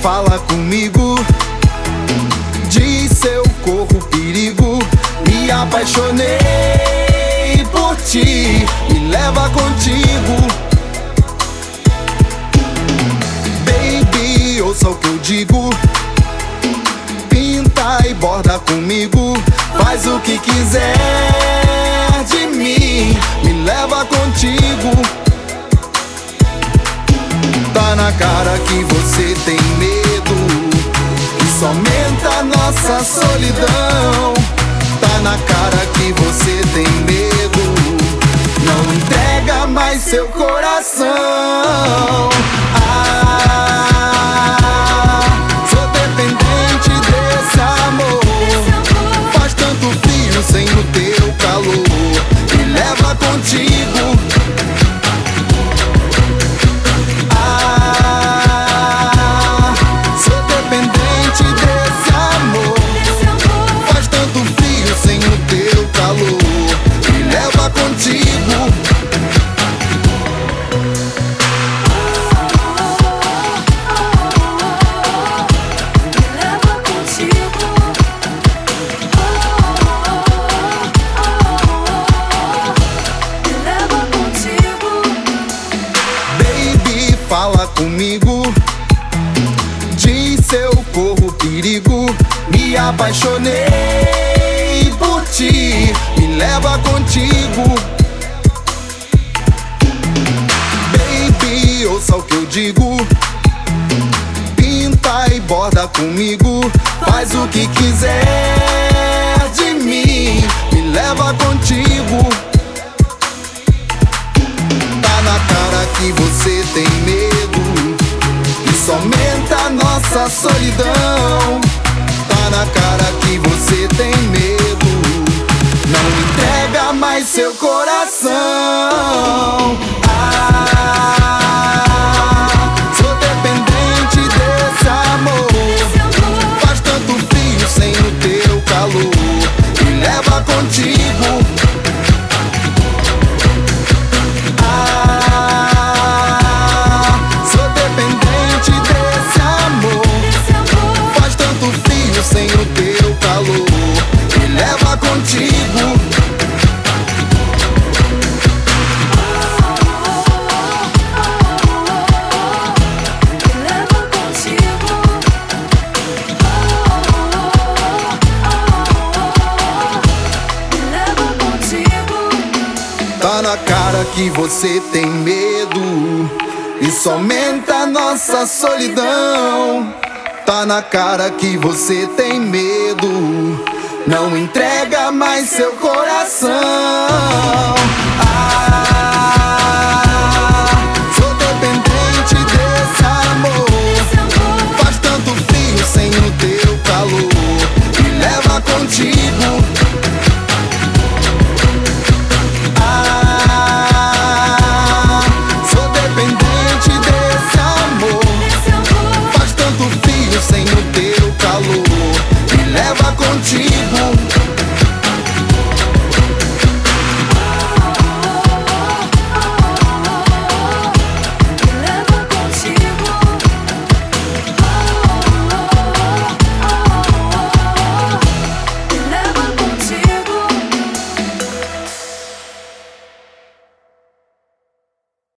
fala comigo. Diz seu corpo perigo. Me apaixonei por ti. Me leva contigo. Baby, ouça o que eu digo. Pinta e borda comigo. Faz o que quiser de mim. Me leva contigo. Tá na cara que você tem medo. Isso aumenta a nossa solidão. Tá na cara que você tem medo. Não entrega mais seu coração. Fala comigo. Diz seu corpo perigo. Me apaixonei por ti. Me leva contigo. Baby, ouça o que eu digo. Pinta e borda comigo. Faz o que quiser de mim. Me leva contigo. A nossa solidão. Tá na cara que você tem medo. Não entrega mais seu coração. Tá na cara que você tem medo. Isso aumenta nossa solidão. Tá na cara que você tem medo. Não entrega mais seu coração. Ah,